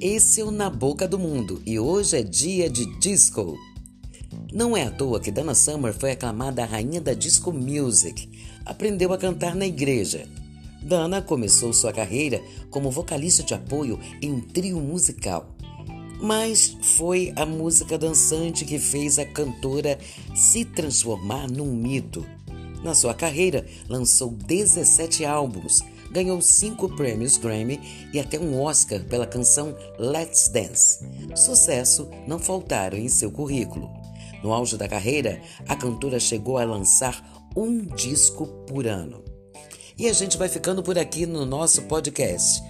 Esse é o Na Boca do Mundo e hoje é dia de disco. Não é à toa que Dana Summer foi aclamada a rainha da disco music. Aprendeu a cantar na igreja. Dana começou sua carreira como vocalista de apoio em um trio musical. Mas foi a música dançante que fez a cantora se transformar num mito. Na sua carreira, lançou 17 álbuns, ganhou cinco prêmios Grammy e até um Oscar pela canção Let's Dance. Sucesso não faltaram em seu currículo. No auge da carreira, a cantora chegou a lançar um disco por ano. E a gente vai ficando por aqui no nosso podcast.